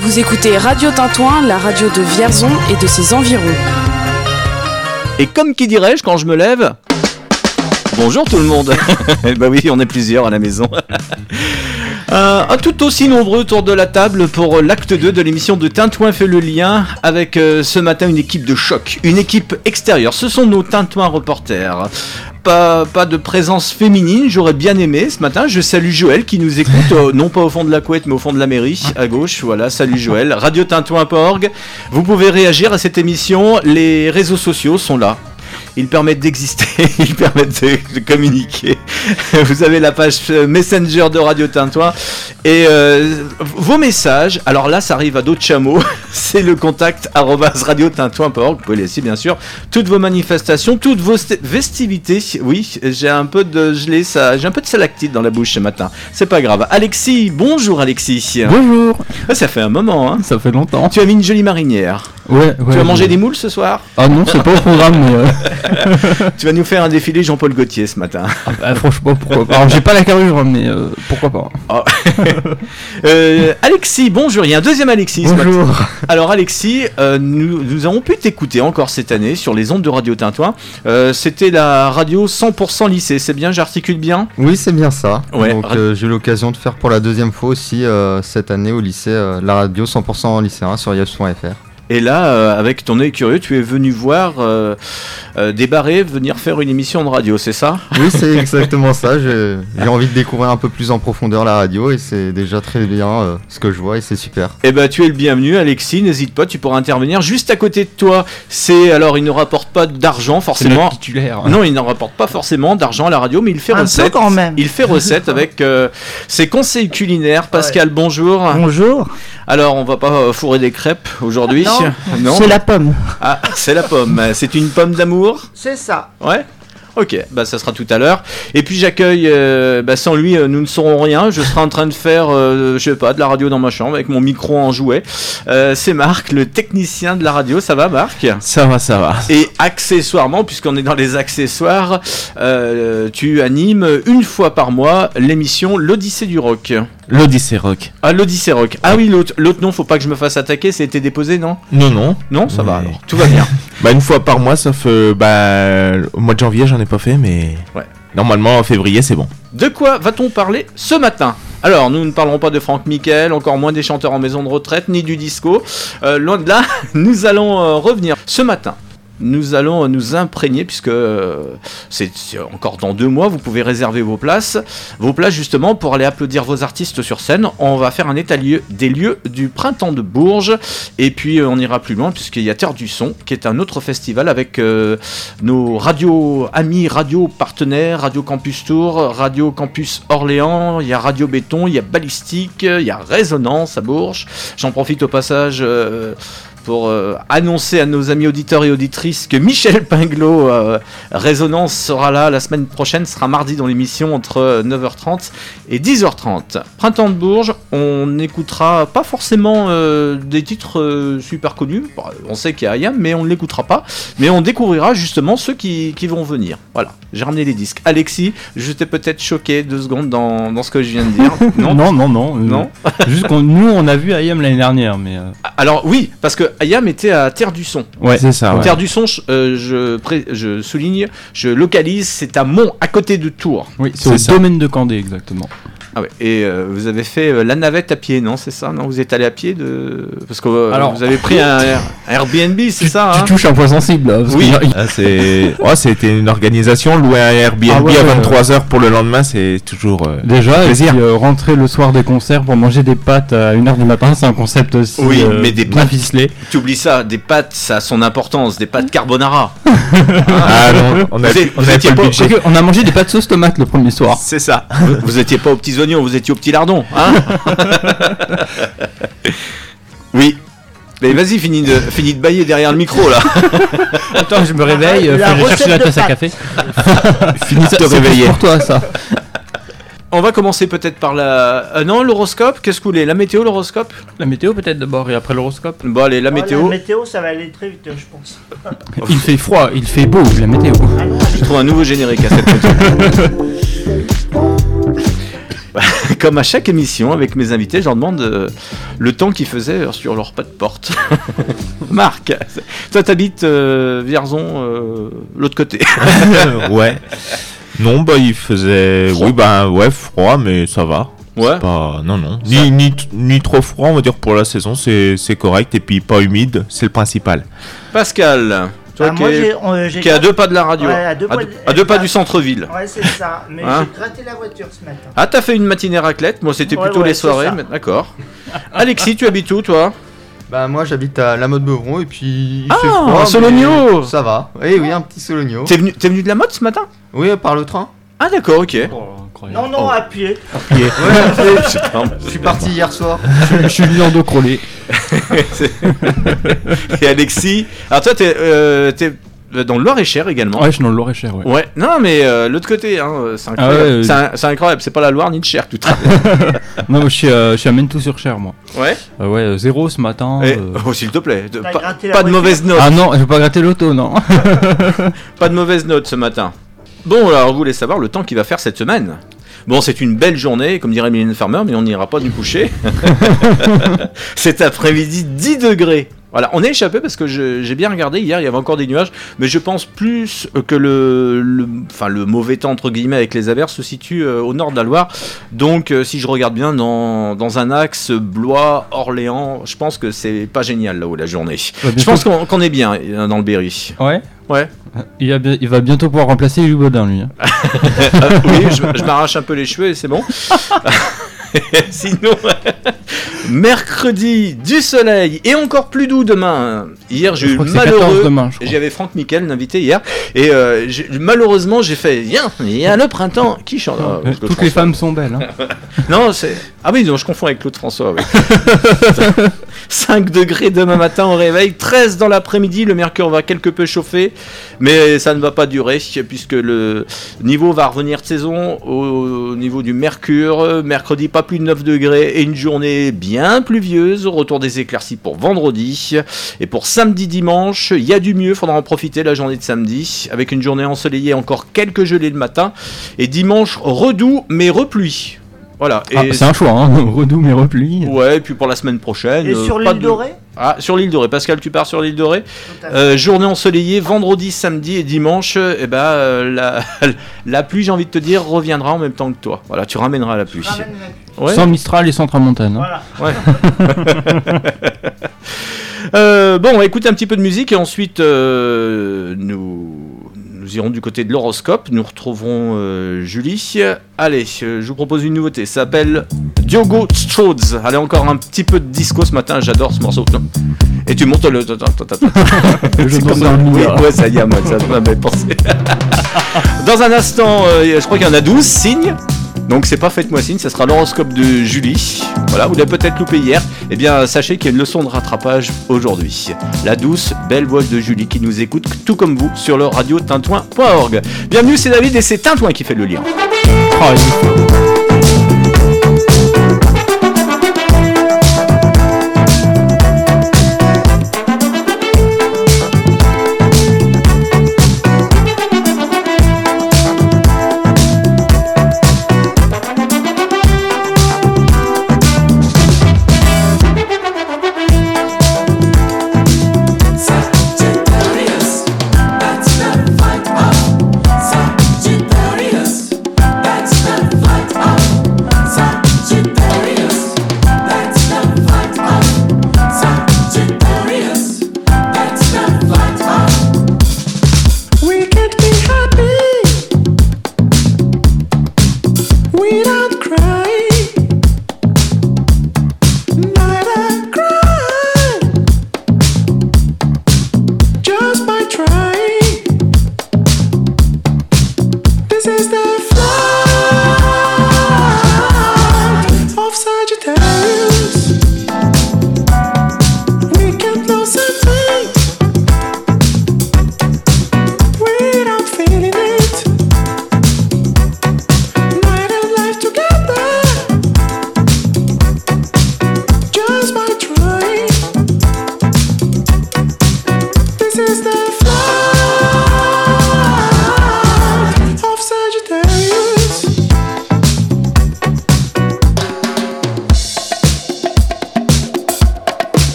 Vous écoutez Radio Tintouin, la radio de Vierzon et de ses environs. Et comme qui dirais-je quand je me lève? Bonjour tout le monde Bah oui, on est plusieurs à la maison. Euh, un tout aussi nombreux autour de la table pour l'acte 2 de l'émission de Tintouin fait le lien avec euh, ce matin une équipe de choc, une équipe extérieure. Ce sont nos Tintouin reporters. Pas, pas de présence féminine, j'aurais bien aimé ce matin. Je salue Joël qui nous écoute, euh, non pas au fond de la couette mais au fond de la mairie, à gauche. Voilà, salut Joël. Radio-Tintouin.org. Vous pouvez réagir à cette émission. Les réseaux sociaux sont là ils permettent d'exister, ils permettent de, communiquer. Vous avez la page euh, Messenger de Radio Tintouin et euh, vos messages. Alors là, ça arrive à d'autres chameaux. C'est le contact arobase radiotintouin.org. Vous pouvez laisser bien sûr toutes vos manifestations, toutes vos st- festivités. Oui, j'ai un peu de gelée, ça, j'ai un peu de salactite dans la bouche ce matin. C'est pas grave. Alexis, bonjour Alexis. Bonjour, Ah, ça fait un moment. Hein. ça fait longtemps. Tu as mis une jolie marinière. Ouais, ouais. tu vas manger ouais. des moules ce soir? Ah non, c'est pas au programme, mais euh, Tu vas nous faire un défilé Jean-Paul Gaultier ce matin. ah, bah, franchement, pourquoi pas. Alors, j'ai pas la carrure, mais euh, pourquoi pas. Euh, Alexis, bonjour, il y a un deuxième Alexis ce matin. Bonjour. Alors Alexis, euh, nous, nous avons pu t'écouter encore cette année sur les ondes de Radio Tintouin. Euh, C'était la radio 100% lycée, c'est bien, j'articule bien? Oui, c'est bien ça. Ouais, Donc euh, j'ai eu l'occasion de faire pour la deuxième fois aussi euh, cette année au lycée euh, la radio 100% lycéen sur yaps.fr. Et là, euh, avec ton œil curieux, tu es venu voir euh, euh, venir faire une émission de radio, c'est ça? Oui, c'est exactement ça. J'ai envie de découvrir un peu plus en profondeur la radio et c'est déjà très bien euh, ce que je vois et c'est super. Eh ben, tu es le bienvenu, Alexis. N'hésite pas, tu pourras intervenir juste à côté de toi. C'est alors, il ne rapporte pas d'argent forcément. notre titulaire. Non, il n'en rapporte pas forcément d'argent à la radio, mais il fait Un peu recette. quand même. Il fait recette avec euh, ses conseils culinaires. Pascal, bonjour. Bonjour. Alors, on va pas fourrer des crêpes aujourd'hui. Non, C'est la pomme. Ah, c'est la pomme. C'est une pomme d'amour. C'est ça. Ouais. Ok, bah ça sera tout à l'heure. Et puis j'accueille, euh, bah, sans lui, euh, nous ne saurons rien. Je serai en train de faire, euh, je sais pas, de la radio dans ma chambre avec mon micro en jouet. Euh, c'est Marc, le technicien de la radio. Ça va, Marc? Ça va, ça va. Et accessoirement, puisqu'on est dans les accessoires, euh, tu animes une fois par mois l'émission L'Odyssée du Rock. L'Odyssée Rock. Ah, l'Odyssée Rock. Ah oui, l'autre, l'autre nom, faut pas que je me fasse attaquer, c'était déposé, non? Non, non. Non, ça va alors. Tout va bien. Bah, une fois par mois, sauf euh, bah, au mois de janvier, j'en ai pas fait, mais. Ouais. Normalement, en février, c'est bon. De quoi va-t-on parler ce matin? Alors, nous ne parlerons pas de Franck Michael, encore moins des chanteurs en maison de retraite, ni du disco. Euh, loin de là, nous allons euh, revenir ce matin. Nous allons nous imprégner, puisque euh, c'est encore dans deux mois, vous pouvez réserver vos places. Vos places, justement, pour aller applaudir vos artistes sur scène. On va faire un état des lieux du printemps de Bourges. Et puis, euh, on ira plus loin, puisqu'il y a Terre du Son, qui est un autre festival avec euh, nos radios amis, radio partenaires, Radio Campus Tour, Radio Campus Orléans, il y a Radio Béton, il y a Ballistique, il y a Résonance à Bourges. J'en profite au passage pour euh, annoncer à nos amis auditeurs et auditrices que Michel Pinglot, euh, Résonance, sera là la semaine prochaine, sera mardi dans l'émission entre 9h30 et 10h30. Printemps de Bourges, on écoutera pas forcément euh, des titres euh, super connus, Bon, on sait qu'il y a Ayam, mais on ne l'écoutera pas, mais on découvrira justement ceux qui, qui vont venir. Voilà, j'ai ramené les disques. Alexis, je t'ai peut-être choqué deux secondes dans, dans ce que je viens de dire. Non, non, non. non, euh, Non. Juste qu'on nous, on a vu Ayam l'année dernière, mais. euh, Alors oui, parce que Ayam était à Terre du Son. Ouais, C'est ça, ouais. Terre du Son, je, euh, je, pré- je souligne, je localise, c'est à Mont, à côté de Tours. Oui, c'est C'est au ça. domaine de Candé, exactement. Ah ouais. Et euh, vous avez fait euh, la navette à pied, non C'est ça Non, vous êtes allé à pied de parce que euh, Alors- vous avez pris un, un Airbnb, c'est ça hein Tu touches un point sensible, là, parce Oui. Ah, c'est. Ouais, c'était une organisation. Louer un Airbnb Ah ouais, à ouais. 23h pour le lendemain, c'est toujours. euh, Déjà, et plaisir. puis, euh, rentrer le soir des concerts pour manger des pâtes à 1h du matin, c'est un concept aussi Oui, euh, mais des bien pâtes. ficelé. Tu oublies ça, des pâtes, ça a son importance, des pâtes carbonara. Ah non, on a, Vous êtes- on vous avait étiez pas le pas- budget. Quoique, on a mangé des pâtes sauce tomate le premier soir. C'est ça. vous, vous étiez pas aux petits oignons, vous étiez aux petits lardons, hein Oui. Mais vas-y, finis de, finis de bailler derrière le micro là. Attends, je me réveille, La faut aller recette chercher la tasse à café. Fini de te réveiller. pour toi, ça. On va commencer peut-être par la. euh, non, l'horoscope, qu'est-ce que vous voulez La météo, l'horoscope La météo peut-être d'abord et après l'horoscope. Bon, allez, la Oh, météo. La météo, ça va aller très vite, je pense. Il fait froid, il fait beau, la météo. Je trouve un nouveau générique à cette météo. comme à chaque émission avec mes invités, je leur demande euh, le temps qu'ils faisaient sur leur pas de porte. Marc, toi t'habites euh, Vierzon, euh, l'autre côté. ouais. Non, bah il faisait. Oui, bah ouais, froid, mais ça va. Ouais. Pas... Non, non. Ni, ni, ni trop froid, on va dire, pour la saison, c'est correct. Et puis pas humide, c'est le principal. Pascal, toi Ah, qui, moi, on- est à deux pas de la radio, Ouais, à deux à pas deux, de- à deux pas du centre-ville. Ouais, c'est ça. Mais Hein j'ai gratté la voiture ce matin. Ah, t'as fait une matinée raclette, moi c'était Ouais, plutôt ouais, les soirées, mais d'accord. Alexis, tu habites où toi? Bah moi j'habite à La Motte Beuvron et puis il Ah, fait froid. un Sologno Ça va. Eh oui, un petit Sologno. T'es venu, t'es venu de la mode ce matin? Oui, par le train. Ah d'accord, ok. Non, non, à pied. Ouais, je suis parti hier soir. Je suis venu en dos crawlé. Et Alexis, alors toi t'es, euh, dans le Loir-et-Cher également. Ouais, je suis dans le Loir-et-Cher, ouais. Ouais, non mais euh, l'autre côté, hein, c'est Ah ouais, c'est, incroyable, c'est pas la Loire ni le Cher tout ça. Non, je suis, euh, je suis à Mentou-sur-Cher, moi. ouais. Euh, ouais, zéro ce matin. Et- euh. oh s'il te plaît, de- pas, pas de mauvaise note, Ah non, je vais pas gratter l'auto, non. pas de mauvaise note ce matin. Bon alors vous voulez savoir le temps qu'il va faire cette semaine Bon, c'est une belle journée, comme dirait Mylène Farmer, mais on n'ira pas du coucher. Cet après-midi, 10 degrés. Voilà, on est échappé parce que j'ai bien regardé hier, il y avait encore des nuages, mais je pense plus que le, le, enfin, le mauvais temps entre guillemets avec les averses se situe euh, au nord de la Loire. Donc, euh, si je regarde bien dans, dans un axe Blois, Orléans, je pense que c'est pas génial là-haut la journée. Ouais, Je pense qu'on qu'on est bien euh, dans le Berry. Ouais. Ouais. Il, a bien- il va bientôt pouvoir remplacer Louis Baudin, lui. hein. Euh, oui, je, je m'arrache un peu les cheveux et c'est bon. Sinon, mercredi, du soleil et encore plus doux demain. Hier, j'ai eu crois que c'est 14 malheureux. demain, je crois. J'avais Franck Miquel, l'invité hier, et euh, malheureusement, j'ai fait Viens, il y a le printemps qui chante. Ah, Euh, Toutes les femmes sont belles. Hein. Non, c'est. Ah oui, non, je confonds avec Claude François. oui. 5 degrés demain matin au réveil, 13 dans l'après-midi. Le mercure va quelque peu chauffer, mais ça ne va pas durer puisque le niveau va revenir de saison au niveau du mercure. Mercredi, pas plus de 9 degrés et une journée bien pluvieuse. Retour des éclaircies pour vendredi. Et pour samedi, dimanche, il y a du mieux, faudra en profiter la journée de samedi avec une journée ensoleillée, encore quelques gelées le matin. Et dimanche, redoux mais repluie. Voilà. Ah, c'est un choix, hein. Redoux mais repli. Ouais, et puis pour la semaine prochaine. Et euh, sur l'île de- dorée Ah, sur l'île dorée. Pascal, tu pars sur l'île dorée. Euh, journée ensoleillée, vendredi, samedi et dimanche. Et ben, euh, la, la pluie, j'ai envie de te dire, reviendra en même temps que toi. Voilà, tu ramèneras la pluie. Ramène la- Ouais. Sans Mistral et sans Tramontane. hein. Voilà. Euh, bon, on va écouter un petit peu de musique et ensuite euh, nous, nous irons du côté de l'horoscope. Nous retrouverons euh, Julie. Allez, euh, je vous propose une nouveauté. Ça s'appelle Diogo Strauds. Allez, encore un petit peu de disco ce matin. J'adore ce morceau. Non. Et tu montes le. C'est comme dans ouais, ça y est, moi, ça m'avait pensé. Dans un instant, euh, je crois qu'il y en a 12 signes. Donc c'est pas faites-moi signe, ça sera l'horoscope de Julie. Voilà, vous l'avez peut-être loupé hier. Eh bien, sachez qu'il y a une leçon de rattrapage aujourd'hui. La douce, belle voix de Julie qui nous écoute, tout comme vous, sur le radio tintouin.org. Bienvenue, c'est David et c'est Tintouin qui fait le lien. Ah,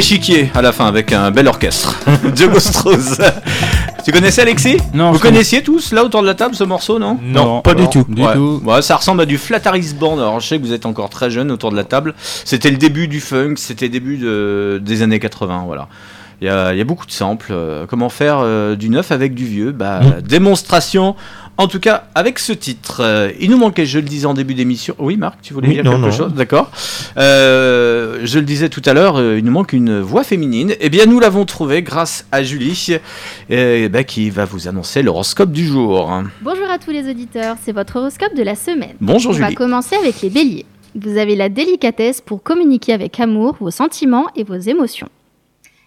Le grand échiquier à la fin avec un bel orchestre. Diogo Strauss. tu connaissais Alexis Non, Vous connaissiez tous là autour de la table ce morceau, non Non, pas du tout. Du Ouais. tout. Ouais, ça ressemble à du Flataris Band. Alors, je sais que vous êtes encore très jeune autour de la table. C'était le début du funk, c'était le début de- des années 80. Voilà. Il y y a beaucoup de samples. euh, comment faire euh, du neuf avec du vieux? Bah, Démonstration. En tout cas, avec ce titre, Euh, il nous manquait, je le disais en début d'émission. Oui, Marc, tu voulais Oui, dire non, quelque non. chose? D'accord. Euh, je le disais tout à l'heure, euh, il nous manque une voix féminine. Eh bien, nous l'avons trouvée grâce à Julie, euh, bah, qui va vous annoncer l'horoscope du jour. Bonjour à tous les auditeurs, c'est votre horoscope de la semaine. Bonjour On va Julie. commencer avec les béliers. Vous avez la délicatesse pour communiquer avec amour vos sentiments et vos émotions.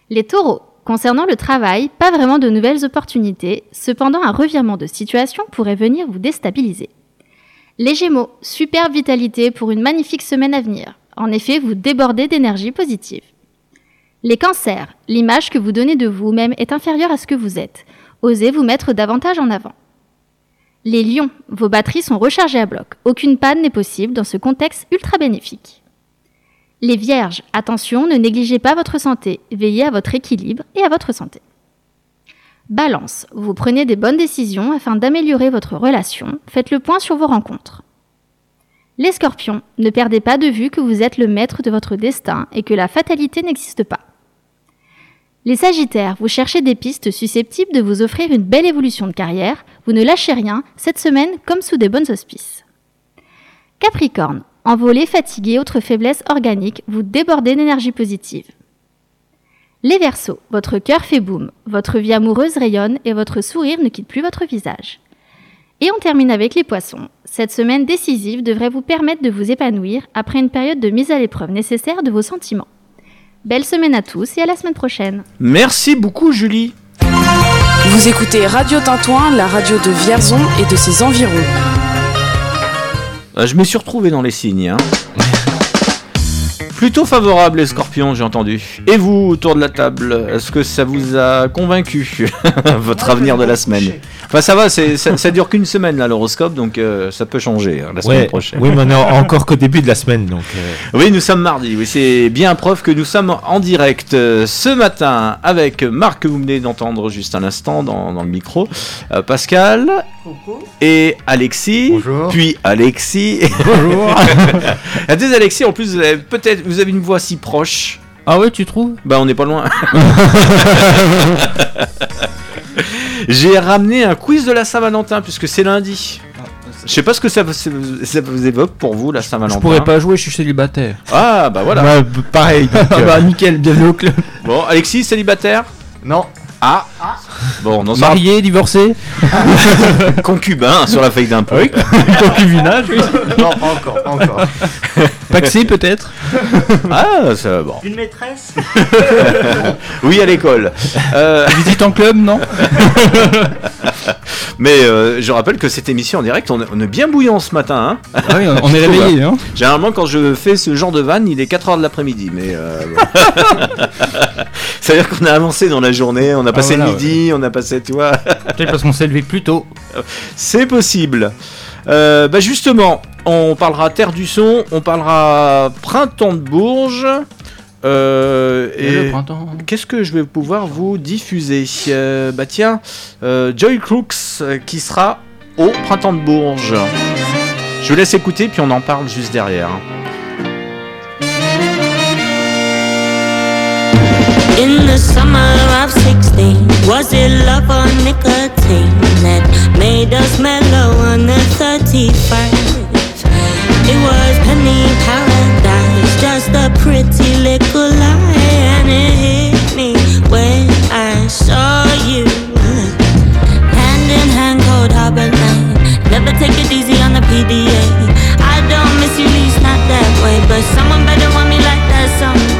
Les taureaux. Concernant le travail, pas vraiment de nouvelles opportunités, cependant un revirement de situation pourrait venir vous déstabiliser. Les gémeaux. Superbe vitalité pour une magnifique semaine à venir. En effet, vous débordez d'énergie positive. Les cancers. L'image que vous donnez de vous-même est inférieure à ce que vous êtes. Osez vous mettre davantage en avant. Les lions, vos batteries sont rechargées à bloc. Aucune panne n'est possible dans ce contexte ultra bénéfique. Les vierges, attention, ne négligez pas votre santé. Veillez à votre équilibre et à votre santé. Balance, vous prenez des bonnes décisions afin d'améliorer votre relation. Faites le point sur vos rencontres. Les scorpions, ne perdez pas de vue que vous êtes le maître de votre destin et que la fatalité n'existe pas. Les Sagittaires, vous cherchez des pistes susceptibles de vous offrir une belle évolution de carrière, vous ne lâchez rien, cette semaine comme sous des bonnes auspices. Capricorne, envolé, fatigué, autre faiblesse organique, vous débordez d'énergie positive. Les Verseaux, votre cœur fait boum, votre vie amoureuse rayonne et votre sourire ne quitte plus votre visage. Et on termine avec les Poissons. Cette semaine décisive devrait vous permettre de vous épanouir après une période de mise à l'épreuve nécessaire de vos sentiments. Belle semaine à tous et à la semaine prochaine. Merci beaucoup Julie. Vous écoutez Radio Tintouin, la radio de Vierzon et de ses environs. Euh, Je me suis retrouvé dans les signes. hein. Plutôt favorable les scorpions, j'ai entendu. Et vous, autour de la table, est-ce que ça vous a convaincu Votre avenir de la semaine coucher. Enfin ça va, c'est- ça, ça dure qu'une semaine là l'horoscope, donc euh, ça peut changer hein, la semaine Ouais, prochaine. oui, mais on est encore qu'au début de la semaine, donc. euh, Oui, nous sommes mardi. Oui, c'est bien preuve que nous sommes en direct euh, ce matin avec Marc que vous venez d'entendre juste un instant dans, dans le micro, euh, Pascal Coucou. et Alexis. Bonjour. Puis Alexis. Bonjour. Il y a deux Alexis en plus. Vous avez peut-être vous avez une voix si proche. ah ouais, tu trouves? Bah on n'est pas loin. J'ai ramené un quiz de la Saint-Valentin puisque c'est lundi. Je sais pas ce que ça, ça vous évoque pour vous la Saint-Valentin. Je pourrais pas jouer, je suis célibataire. Ah bah voilà. Ouais, pareil. euh, Ah bah nickel, bienvenue au club. Bon, Alexis célibataire? Non, Ah. Bon, on Marié, divorcé, concubin sur la feuille d'impôt. concubinage, oui. non, pas encore, pas encore. Paxé peut-être. Ah, ça bon. Une maîtresse Oui, à l'école. Euh, Visite en club, non? mais euh, je rappelle que cette émission en direct, on est, on est bien bouillant ce matin. Hein Ah oui, on on est réveillé, hein. Généralement, quand je fais ce genre de vanne, il est 4h de l'après-midi. Mais euh, bon. C'est-à-dire qu'on a avancé dans la journée, on a passé voilà, le midi, on a passé, tu vois. Peut-être parce qu'on s'est levé plus tôt. C'est possible. Euh, bah justement, on parlera Terre du Son, on parlera Printemps de Bourges. Euh, Et et le printemps. qu'est-ce que je vais pouvoir vous diffuser Euh, Bah tiens, euh, Joy Crooks euh, qui sera au Printemps de Bourges. Je vous laisse écouter, puis on en parle juste derrière. In the summer of 16, was it love or nicotine that made us mellow on the 31st? It was penny paradise, a pretty little lie, and it hit me when I saw you. Hand in hand, cold harbor line. Never take it easy on the PDA. I don't miss you, least not that way, but someone better want me like that someday.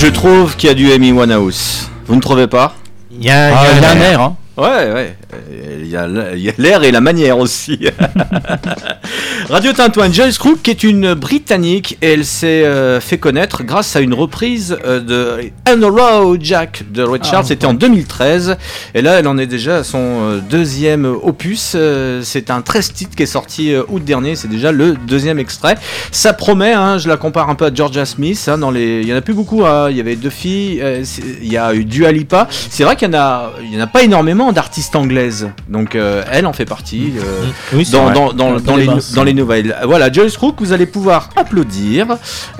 Je trouve qu'il y a du Amy Winehouse. Vous ne trouvez pas? Il y a, Ah, il y a il y a un air, hein. Ouais, ouais. Il y a l'air et la manière aussi. Radio Tintouin, Joyce Crook qui est une Britannique et elle s'est euh, fait connaître grâce à une reprise euh, de On the Road Jack de Ray Charles. C'était en 2013 et là elle en est déjà à son euh, deuxième opus. C'est un 13 titres qui est sorti août dernier. C'est déjà le deuxième extrait. Ça promet. hein, je la compare un peu à Georgia Smith. hein, dans les, il y en a plus beaucoup. hein, il y avait deux filles. il y a eu Dua Lipa. C'est vrai qu'il y en a, il y en a pas énormément d'artistes Donc euh, elle en fait partie. euh, Oui, dans, les, basses. dans les nouvelles. Voilà, Joyce Crook, vous allez pouvoir applaudir.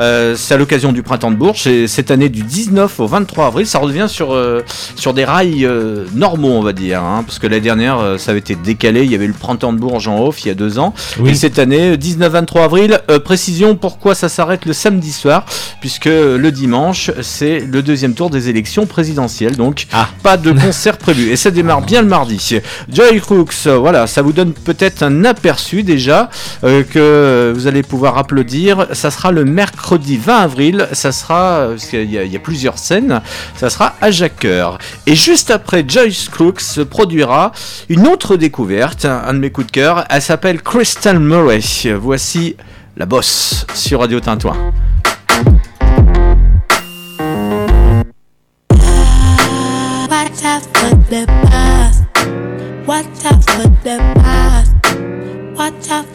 Euh, c'est à l'occasion du printemps de Bourges. Et cette année, du 19 au 23 avril, ça revient sur, euh, sur des rails normaux, on va dire. hein, parce que l'année dernière, ça avait été décalé. Il y avait eu le printemps de Bourges en off il y a deux ans. Oui. Et cette année, 19-23 avril, précision pourquoi ça s'arrête le samedi soir. Puisque le dimanche, c'est le deuxième tour des élections présidentielles. Donc, Ah. pas de concert prévu. Et ça démarre bien le mardi. Joy Crooks, euh, voilà, ça vous donne peut-être un aperçu déjà euh, que vous allez pouvoir applaudir. Ça sera le mercredi 20 avril. Ça sera, euh, parce qu'il y, a- il y a plusieurs scènes, ça sera à Jacques-Cœur. Et juste après, Joyce Crooks se produira une autre découverte, un, de mes coups de cœur. Elle s'appelle Crystal Murray. Voici la bosse sur Radio Tintouin. Watch Watch out for the bus. Watch out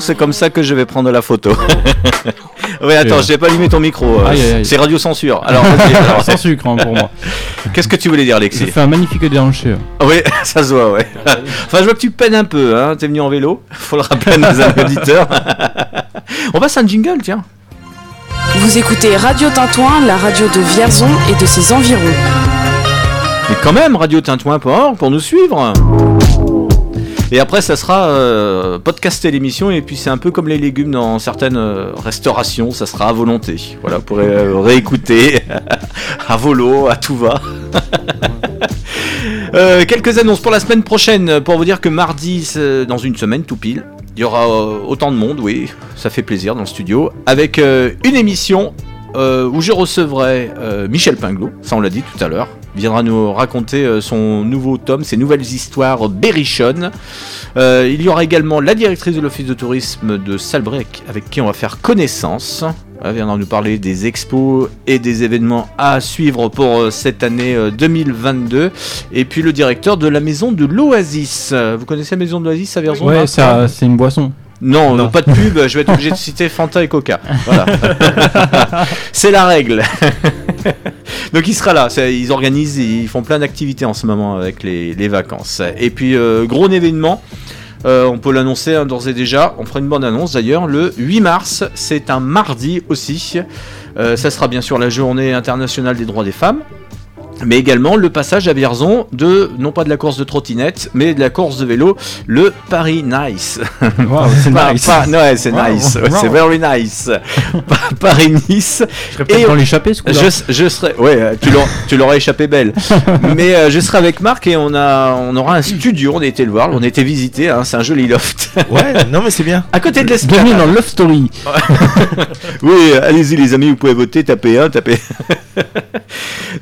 c'est comme ça que je vais prendre la photo. oui, attends, j'ai pas allumé ton micro. euh, Aïe, aïe, aïe. C'est radio censure. Alors, vas-y, alors, Sans sucre hein, pour moi. qu'est-ce que tu voulais dire, Ça Alexis fait un magnifique déhanché. Oui, ça se voit, ouais. Enfin, je vois que tu peines un peu, hein. T'es venu en vélo, faut le rappeler à nos auditeurs. On passe un jingle, tiens. Vous écoutez Radio Tintouin, la radio de Vierzon et de ses environs. Mais quand même, radiotintouin.org pour nous suivre. Et après, ça sera euh, podcaster l'émission. Et puis, c'est un peu comme les légumes dans certaines euh, restaurations. Ça sera à volonté. Voilà, pourrez euh, réécouter à volo, à tout va. Euh, quelques annonces pour la semaine prochaine. Pour vous dire que mardi, dans une semaine, tout pile, il y aura autant de monde. Oui, ça fait plaisir dans le studio. Avec une émission où je recevrai Michel Pinglot, ça on l'a dit tout à l'heure, viendra nous raconter euh, son nouveau tome, ses nouvelles histoires berrichonnes. Euh, il y aura également la directrice de l'office de tourisme de Salbrec avec qui on va faire connaissance. Elle viendra nous parler des expos et des événements à suivre pour euh, cette année euh, 2022. Et puis le directeur de la maison de l'Oasis. Vous connaissez la maison de l'Oasis à ça, c'est une boisson. Non, Non. pas de pub, je vais être obligé de citer Fanta et Coca. Voilà. c'est la règle. Donc il sera là, ils organisent, ils font plein d'activités en ce moment avec les, les vacances. Et puis euh, gros événement, euh, on peut l'annoncer hein, d'ores et déjà, on fera une bonne annonce d'ailleurs, le 8 mars, c'est un mardi aussi. Euh, ça sera bien sûr la journée internationale des droits des femmes. Mais également le passage à Vierzon de, non pas de la course de trottinette, mais de la course de vélo, le Paris Nice. Waouh, c'est nice. pas- ouais, c'est Wow, nice, wow. c'est very nice. Pa- Paris-Nice. Je serais peut-être l'échappée ce coup-là. Je, je serai, ouais, euh, tu l'auras- tu l'aurais échappé belle. Mais euh, je serai avec Marc et on a, on aura un studio. On a été le voir, on a été visiter. hein, c'est un joli loft Ouais, non mais c'est bien. à côté de Bienvenue l'escalade. dans Love Story. Oui, allez-y les amis, vous pouvez voter, taper 1, taper.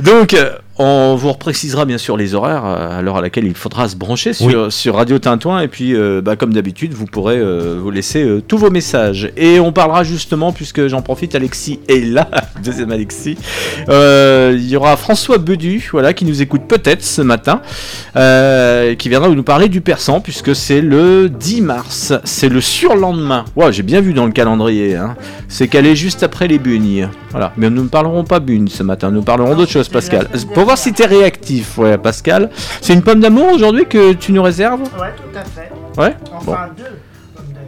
Donc, euh, on vous reprécisera bien sûr les horaires euh, à l'heure à laquelle il faudra se brancher sur, sur Radio Tintouin. Et puis, euh, bah, comme d'habitude, vous pourrez euh, vous laisser euh, tous vos messages. Et on parlera justement, puisque j'en profite, Alexis est là, deuxième Alexis. Euh, Il y aura François Bedu, voilà, qui nous écoute peut-être ce matin, euh, qui viendra nous parler du persan, puisque c'est le 10 mars, c'est le surlendemain. Ouais, j'ai bien vu dans le calendrier. Hein. C'est calé juste après les bugnes. Voilà. Mais nous ne parlerons pas bugnes ce matin, nous parlerons d'autres choses, Pascal. Pour voir si t'es réactif, ouais, Pascal. C'est une pomme d'amour aujourd'hui que tu nous réserves? Ouais, tout à fait. Ouais? Enfin, deux. comme d'hab.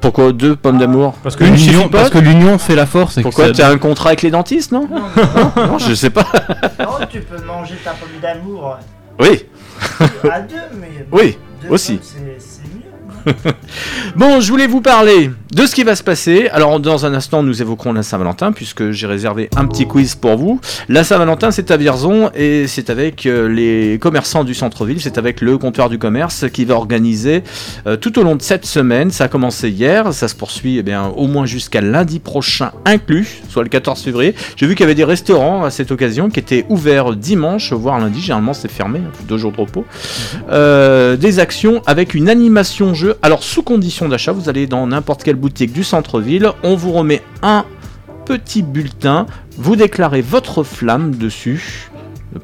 Pourquoi deux pommes d'amour? Parce que l'union, suffit pas parce que l'union fait la force. et Pourquoi tu as un contrat avec les dentistes, non? Non, non, Non, je sais pas. non, tu peux manger ta pomme d'amour Oui, à deux, mais. Oui, deux aussi. pommes, Bon, je voulais vous parler de ce qui va se passer. Alors, dans un instant, nous évoquerons la Saint-Valentin, puisque j'ai réservé un petit quiz pour vous. La Saint-Valentin, c'est à Vierzon, et c'est avec euh, les commerçants du centre-ville, c'est avec le comptoir du commerce qui va organiser euh, tout au long de cette semaine. Ça a commencé hier, ça se poursuit eh bien, au moins jusqu'à lundi prochain inclus, soit le 14 février. J'ai vu qu'il y avait des restaurants à cette occasion qui étaient ouverts dimanche, voire lundi. Généralement, c'est fermé, hein, deux jours de repos. Euh, des actions avec une animation jeu. Alors sous condition d'achat, vous allez dans n'importe quelle boutique du centre-ville, on vous remet un petit bulletin, vous déclarez votre flamme dessus.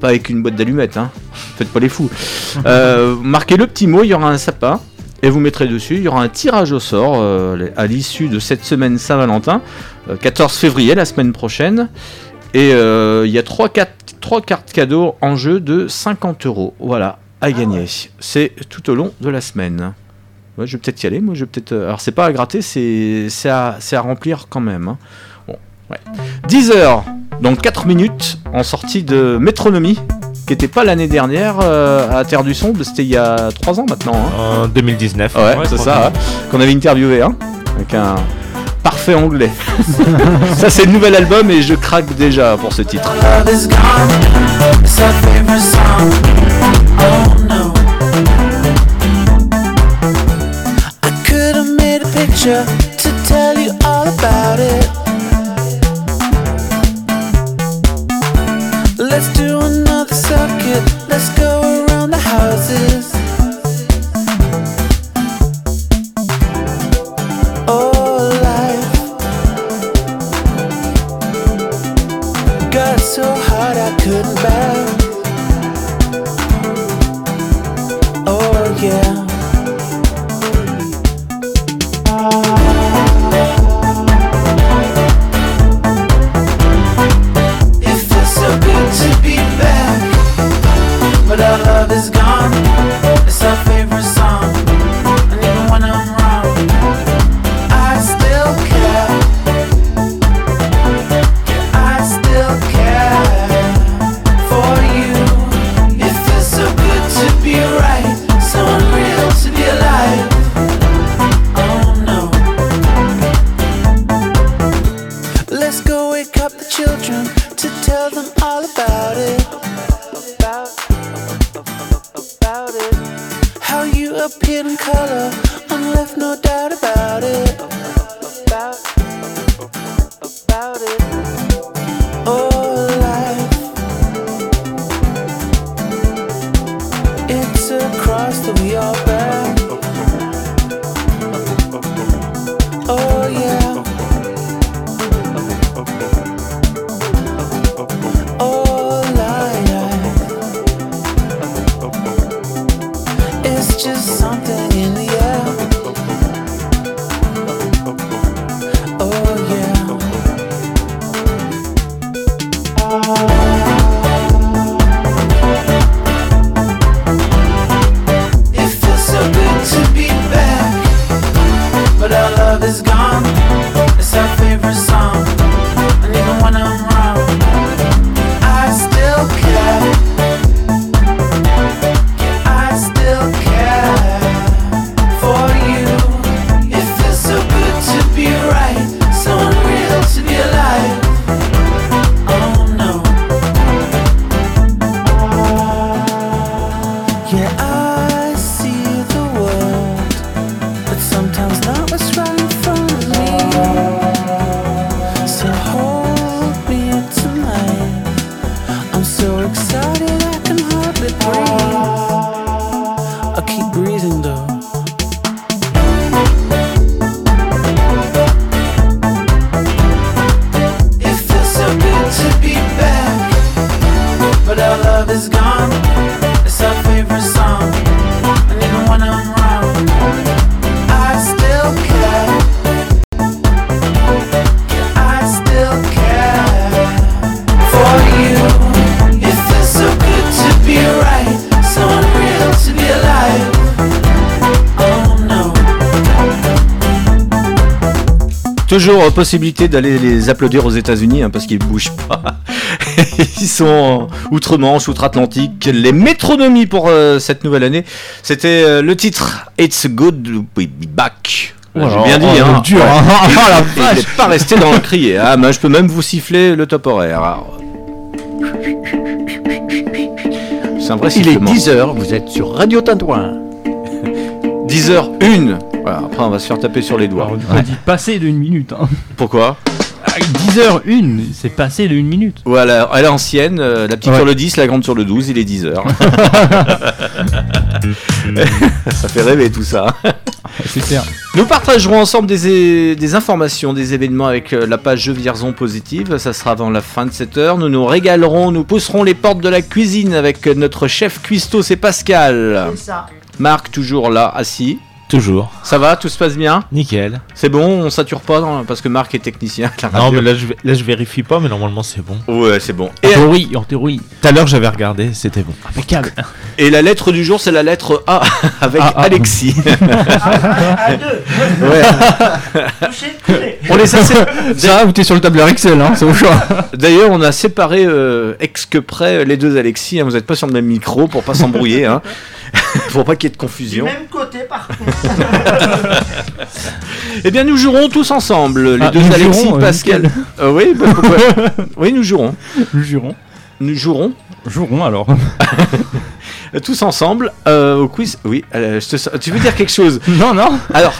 Pas avec une boîte d'allumettes, hein. Faites pas les fous. Euh, marquez le petit mot, il y aura un sapin. Et vous mettrez dessus, il y aura un tirage au sort euh, à l'issue de cette semaine Saint-Valentin, euh, 14 février, la semaine prochaine. Et euh, il y a trois, quatre- trois cartes cadeaux en jeu de 50 euros. Voilà, à gagner. C'est tout au long de la semaine. Ouais, je vais peut-être y aller. Moi, je vais peut-être. euh, Alors, c'est pas à gratter, c'est c'est à, c'est à remplir quand même. hein. Bon, ouais. 10 heures, donc 4 minutes en sortie de Métronomie, qui n'était pas l'année dernière euh, à Terre du Son. C'était il y a 3 ans maintenant. hein. En 2019. Ouais, c'est ça, hein, qu'on avait interviewé, hein, avec un parfait anglais. ça, c'est le nouvel album et je craque déjà pour ce titre. adventure to tell you all about it. Let's do another circuit, let's go around the houses. Oh, life got so hard I couldn't just something possibilité d'aller les applaudir aux États-Unis hein, parce qu'ils bougent pas. Ils sont outre-Manche, outre-Atlantique. Les métronomies pour euh, cette nouvelle année, c'était euh, le titre It's Good to Be Back. J'ai bien dit, oh, hein. dur, hein. Oh la vache. n'est pas resté dans le crier. Ah, mais je peux même vous siffler le top horaire. Alors, C'est un vrai Il est sifflement. 10h, vous êtes sur Radio Tintouin. 10h01. Voilà, après, on va se faire taper sur les doigts. Alors, on dit passé d'une minute. Hein. Pourquoi 10h01, c'est passé d'une minute. Voilà, elle est ancienne, euh, la petite Ouais. sur le 10, la grande sur le 12, il est 10h. ça fait rêver tout ça. C'est clair. Nous partagerons ensemble des, des informations, des événements avec euh, la page Jeux Vierzon Positive. Ça sera avant la fin de cette heure. Nous nous régalerons, nous pousserons les portes de la cuisine avec euh, notre chef cuistot, c'est Pascal. C'est ça. Marc, toujours là, assis. Toujours. Ça va, tout se passe bien Nickel. C'est bon, on sature pas parce que Marc est technicien. à la Non, mais là je, vais- là, je vérifie pas, mais normalement, c'est bon. Ouais, c'est bon. En Et, théorie, en théorie. Tout à l'heure, j'avais regardé, c'était bon. Impeccable. et la lettre du jour, c'est la lettre A avec Ah, ah. Alexis. À deux. Ouais. Touché. On les a sé- Ça, ou t'es sur le tableur Excel, hein, c'est au choix. D'ailleurs, on a séparé euh, ex que près les deux Alexis. hein. vous n'êtes pas sur le même micro pour pas s'embrouiller, hein. pour pas qu'il y ait de Du confusion. même côté, par contre. Eh bien, nous jouerons tous ensemble, les Ah, deux nous Alexis, jouerons, euh, Pascal. Euh, oui, bah, pourquoi Oui, nous jouerons. Nous jurons. Nous jouerons Jouerons alors. Tous ensemble euh, au quiz. Oui, euh, je te sens- tu veux dire quelque chose non, non. Alors,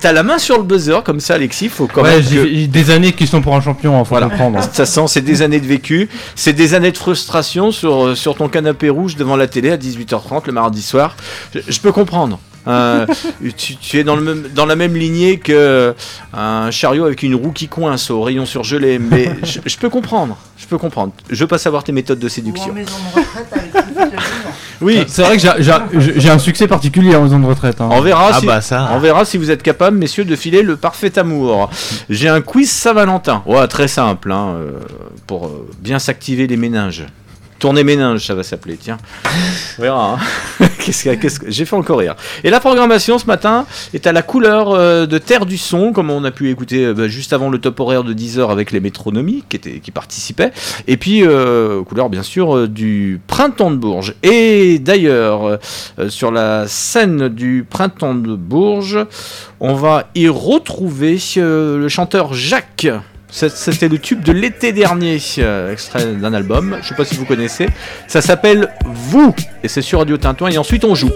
t'as la main sur le buzzer comme ça, Alexis. Faut quand ouais, même. que- des années qui sont pour un champion, hein, faut Voilà. comprendre. Ça sent, c'est des années de vécu, c'est des années de frustration sur, euh, sur ton canapé rouge devant la télé à 18h30 le mardi soir. Je, je peux comprendre. Euh, tu, tu es dans, le même, dans la même lignée que un chariot avec une roue qui coince au rayon surgelé. Mais je, je peux comprendre. Je peux comprendre. Je veux pas savoir tes méthodes de Ou en séduction. maison de retraite avec une petite maison. Oui, C'est vrai que j'ai- j'ai j'ai un succès particulier en maison de retraite. hein. on verra, Ah si, bah ça. on verra si vous êtes capable, messieurs, de filer le parfait amour. J'ai un quiz Saint-Valentin. Ouais, très simple, hein, euh, pour euh, bien s'activer les méninges. Tournée méninge, ça va s'appeler, tiens. On verra. hein. qu'est-ce que, J'ai fait encore rire. Et la programmation ce matin est à la couleur euh, de Terre du Son, comme on a pu écouter euh, bah, juste avant le top horaire de 10h avec les métronomies qui, participaient. Et puis, euh, couleur bien sûr du Printemps de Bourges. Et d'ailleurs, sur la scène du Printemps de Bourges, on va y retrouver le chanteur Jacques. C'était le tube de l'été dernier, euh, extrait d'un album. Je sais pas si vous connaissez. Ça s'appelle Vous et c'est sur Radio Tintouin. Et ensuite on joue.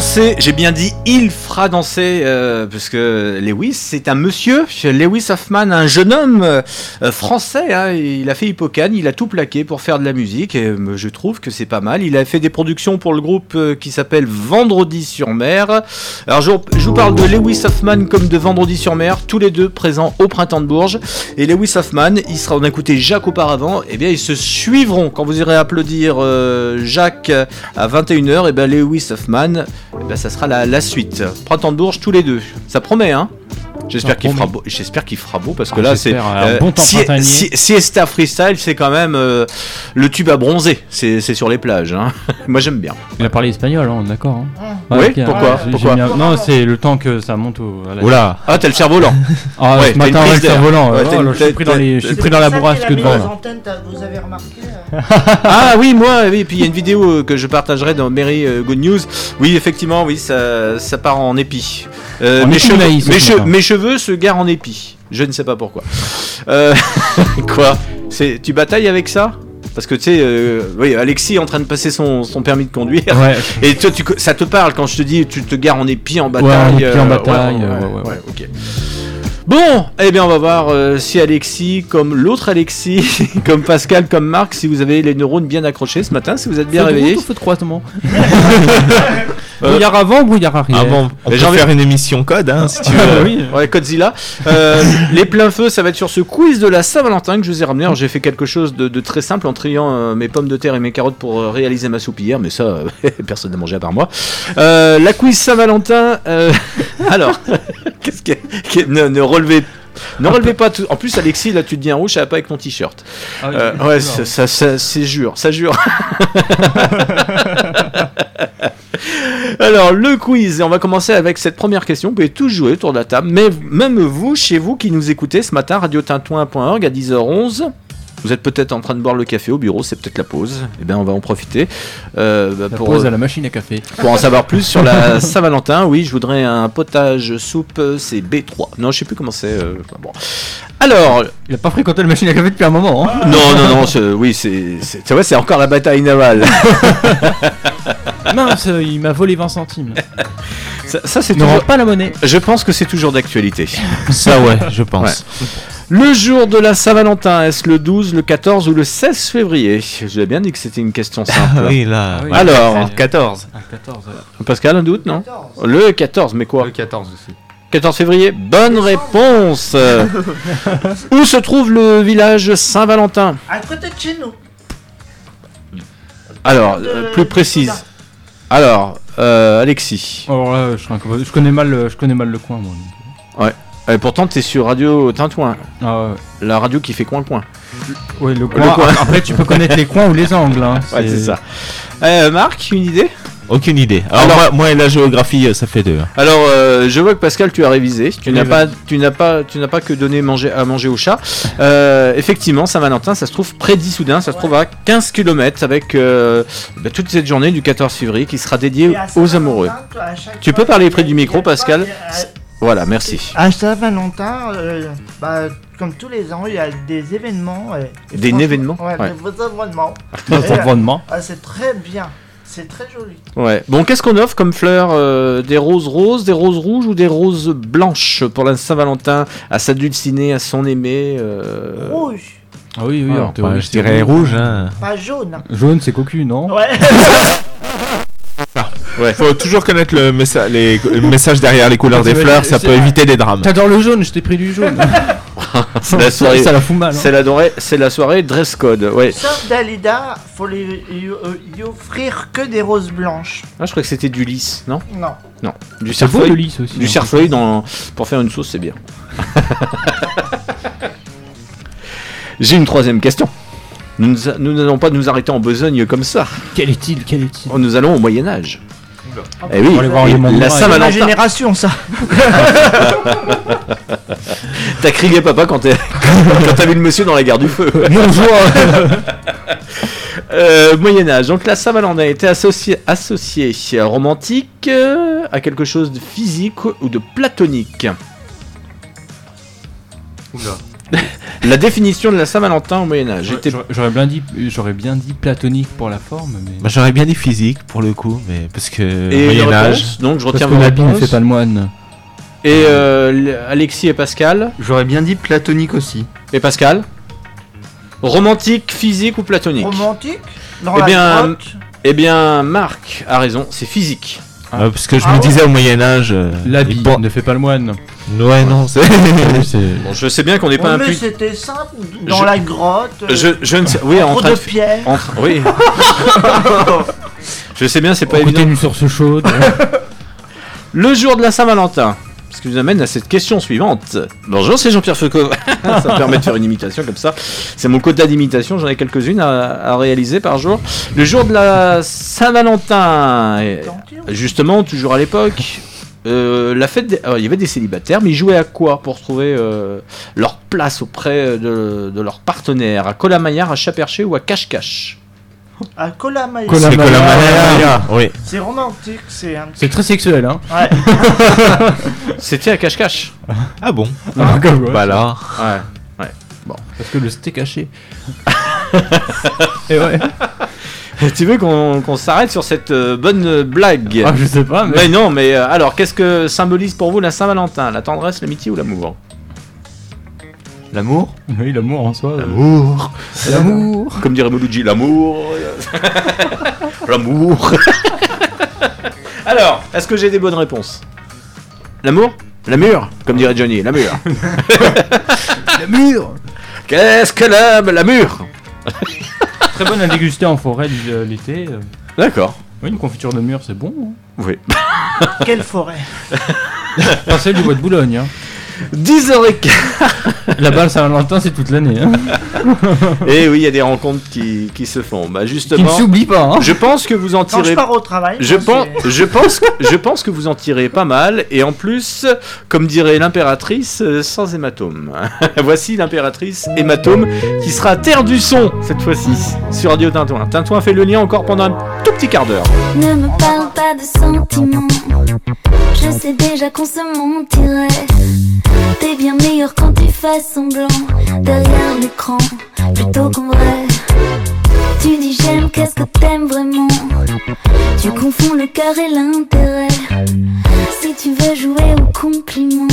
J'ai bien dit il danser, euh, parce que Lewis, c'est un monsieur, Lewis Hoffman, un jeune homme euh, euh, français, hein, il a fait Hippocane, il a tout plaqué pour faire de la musique, et je trouve que c'est pas mal. Il a fait des productions pour le groupe qui s'appelle Vendredi sur mer. Alors je, vous- parle de Lewis Hoffman comme de Vendredi sur mer, tous les deux présents au Printemps de Bourges. Et Lewis Hoffman, il sera, on a écouté Jacques auparavant, et bien ils se suivront quand vous irez applaudir Jacques à 21h, et bien Lewis Hoffman, eh ben, ça sera la suite. Printemps de tous les deux. Ça promet, hein J'espère qu'il fera beau. J'espère qu'il fera beau parce que Ah, là c'est un bon temps si- si- Siesta freestyle, c'est quand même euh, le tube à bronzer. C'est c'est sur les plages. hein. Moi j'aime bien. Il a parlé espagnol, hein, d'accord. hein. Oui, ok, pourquoi bien- Non, c'est le temps que ça monte au. à la- Oula. Ah, t'as le cerf-volant. Ah, Ouais, ce matin, le cerf-volant. T'as oh je suis pris dans les- je suis pris dans la bourrasque devant. vous avez remarqué euh, Ah oui, moi, oui. Puis il y a une vidéo euh, que je partagerai dans Mary euh, Good News. Oui, effectivement, oui, ça, ça part en épi. Euh, mes, cheveux, maïs, mes, ce che- matin. mes cheveux se garent en épi. Je ne sais pas pourquoi. Euh, quoi tu batailles avec ça parce que tu sais, euh, oui, Alexis est en train de passer son, son permis de conduire. Ouais. Et toi, tu, ça te parle quand je te dis tu te gares en épi en Ouais, bataille. en épi en bataille, ouais. Bon, eh bien on va voir euh, si Alexis, comme l'autre Alexis, comme Pascal, comme Marc, si vous avez les neurones bien accrochés ce matin, si vous êtes bien Feu de réveillés. route ou feu de croisement Euh, Brouillard avant, brouillard arrière. Ah bon, on peut j'ai envie- faire une émission code, hein, si tu Ah, veux. oui. Ouais, Godzilla. Euh, les pleins feux, ça va être sur ce quiz de la Saint-Valentin que je vous ai ramené. Alors, j'ai fait quelque chose de, de très simple en triant euh, mes pommes de terre et mes carottes pour euh, réaliser ma soupe hier, mais ça, euh, personne n'a mangé à part moi. Euh, la quiz Saint-Valentin. euh, alors, qu'est-ce que. ne, ne relevez. Ne relevez pas tout. En plus, Alexis, là, tu te dis un rouge, ça va pas avec ton t-shirt. Ah oui, Euh, ouais, ça, ça, ça- c'est jure, ça jure. Alors, le quiz, et on va commencer avec cette première question. Vous pouvez tous jouer autour de la table, mais même vous, chez vous qui nous écoutez ce matin, radiotintouin.org à 10h11. Vous êtes peut-être en train de boire le café au bureau, c'est peut-être la pause. Eh bien, on va en profiter euh, bah, La pour, pause à la machine à café. pour en savoir plus sur la Saint-Valentin. Oui, je voudrais un potage soupe, c'est B3. Non, je sais plus comment c'est. euh, bon. Alors, Il a pas fréquenté la machine à café depuis un moment. Hein. non, non, non, oui, c'est, vois, c'est encore la bataille navale. Mince, il m'a volé 20 centimes. Ça, ça, c'est toujours. pas la monnaie. Je pense que c'est toujours d'actualité. Ça, ouais, je pense. Le jour de la Saint-Valentin, est-ce le 12, le 14 ou le 16 février? Je vous ai bien dit que c'était une question simple. oui, là. Ah oui. Alors, 14. Ah, 14. ouais. Pascal, un doute, non? Le 14, mais quoi? Le 14 aussi. 14 février Bonne réponse Où se trouve le village Saint-Valentin? À côté de chez nous. Alors, De- euh, plus précise. Alors, euh, Alexis. Alors là, je, connais mal, le- je connais mal le coin, moi. donc. Et pourtant, t'es sur Radio Tintouin, Ah ouais. la radio qui fait coin-coin. Ouais, le coin. Le coin. Après, tu peux connaître les coins ou les angles. Hein. Ouais, c'est ça. Euh, Marc, une idée? Aucune idée. Alors, Alors- moi, moi et la géographie, euh, ça fait deux. hein. Alors, euh, je vois que Pascal, tu as révisé. Tu Oui, n'as oui. pas, tu n'as pas, tu n'as pas que donné manger à manger au chat. Euh, effectivement, Saint-Valentin, ça se trouve près d'Issoudun. Ça se trouve à 15 km avec euh, bah, toute cette journée du 14 février qui sera dédiée aux amoureux. Tu peux parler près du micro, pas- Pascal. Voilà, merci. À Saint-Valentin, euh, bah, comme tous les ans, il y a des événements. et- et Des événements Ouais, Ouais. des événements. Des euh, événements. ah, c'est très bien. C'est très joli. Ouais. Bon, qu'est-ce qu'on offre comme fleurs euh, Des roses roses, des roses rouges ou des roses blanches pour la Saint-Valentin à sa dulcinée, à son aimé euh, Rouge, Ah oui, oui, Ah, en théorie, je dirais rouge. Hein. pas jaune. Jaune, c'est cocu, non? Ouais. Ouais. Faut toujours connaître le, messa- les- le message derrière les couleurs des fleurs, ça peut éviter des drames. T'adores le jaune, je t'ai pris du jaune. C'est la soirée. Ça la fout mal. hein. C'est la, dorée- c'est la soirée dress code. Ouais. Sauf Dalida, faut lui, lui- lui offrir que des roses blanches. Ah, je crois que c'était du lys, non? Non. Non. Du cerfeuil. lys aussi. Du hein. cerfeuil dans... pour faire une sauce, c'est bien. J'ai une troisième question. Nous n'allons pas nous arrêter en besogne comme ça. Quel est-il Quel est-il? Oh, Nous allons au Moyen Âge. Eh oui, et la ma Saint-Valentin. génération, ça. T'as crié papa quand t'es- quand t'as vu le monsieur dans la gare du feu. Bonjour Euh, Moyen Âge. Donc la Saint-Valentin était associée associée à romantique euh, à quelque chose de physique ou de platonique. La définition de la Saint-Valentin au Moyen Âge était J'aurais- J'aurais bien dit, j'aurais bien dit platonique pour la forme, mais. Bah, J'aurais bien dit physique pour le coup, mais parce que et Moyen une Âge. réponse, donc je Parce retiens que l'habit ne fait pas le moine. Et euh, Alexis et Pascal. J'aurais bien dit platonique aussi. Et Pascal Romantique, physique ou platonique? Romantique? Eh bien, Eh bien, Marc a raison, c'est physique. Ah, parce que je Ah me ouais. disais au Moyen Âge. euh, L'habit bon- ne fait pas le moine. Ouais non, c'est. C'est- Bon, je sais bien qu'on n'est pas Ouais, un mais pu- c'était simple, dans Je- la grotte. euh, Je, je ne sais. Oui, en entre train de. pierres. en train- Oui. je sais bien, c'est pas Au côté évident. d'une source chaude. Le jour de la Saint-Valentin. Ce qui nous amène à cette question suivante. Bonjour, c'est Jean-Pierre Foucault. ça me permet de faire une imitation comme ça. C'est mon quota d'imitation, j'en ai quelques-unes à, à réaliser par jour. Le jour de la Saint-Valentin. Justement, toujours à l'époque. euh, la fête, des- alors, il y avait des célibataires, mais ils jouaient à quoi pour trouver euh, leur place auprès de, de leur partenaire? À Colamaillard, à Chaperché ou à Cache-Cache? À Colamaï. Colamaï. C'est Colamaïa. Oui. C'est romantique, c'est un C'est très sexuel, hein. Ouais. C'était à Cache-Cache. Ah bon Ah, comme ouais. Bah là. Ouais. Parce que le steak caché. Et ouais. tu veux qu'on qu'on s'arrête sur cette euh, bonne blague? Ah, je sais pas, mais. Mais non, mais euh, alors, qu'est-ce que symbolise pour vous la Saint-Valentin? La tendresse, l'amitié ou l'amour? L'amour Oui, l'amour en soi. euh, L'amour L'amour. Comme dirait Mouloudji, l'amour. l'amour. alors, est-ce que j'ai des bonnes réponses? L'amour? L'amour Comme dirait Johnny, l'amour. L'amour. Qu'est-ce que l'aime L'amour Très bonne à déguster en forêt l'hi- l'été. euh. D'accord. Oui, une confiture de mûre, c'est bon. hein. Oui. Quelle forêt? Pas celle du bois de Boulogne. Hein. 10h15. Là-bas, le Saint-Valentin, c'est toute l'année. Hein. Et Eh oui, il y a des rencontres qui, qui se font. Bah Qui ne justement, s'oublie pas. Hein. je pense que vous en Quand je tirez pars au travail, Je moi, pense, je, pense, que- je pense que vous en tirez pas mal, et en plus, comme dirait l'impératrice, euh, sans hématome. Voici l'impératrice hématome qui sera à terre du son cette fois-ci sur Radio Tintouin. Tintouin fait le lien encore pendant un tout petit quart d'heure. Ne me parle pas de sentiments. Je sais déjà qu'on se mentirait. T'es bien meilleur quand tu fais semblant derrière l'écran plutôt qu'en vrai. Tu dis j'aime, qu'est-ce que t'aimes vraiment? Tu confonds le cœur et l'intérêt. Si tu veux jouer au compliment,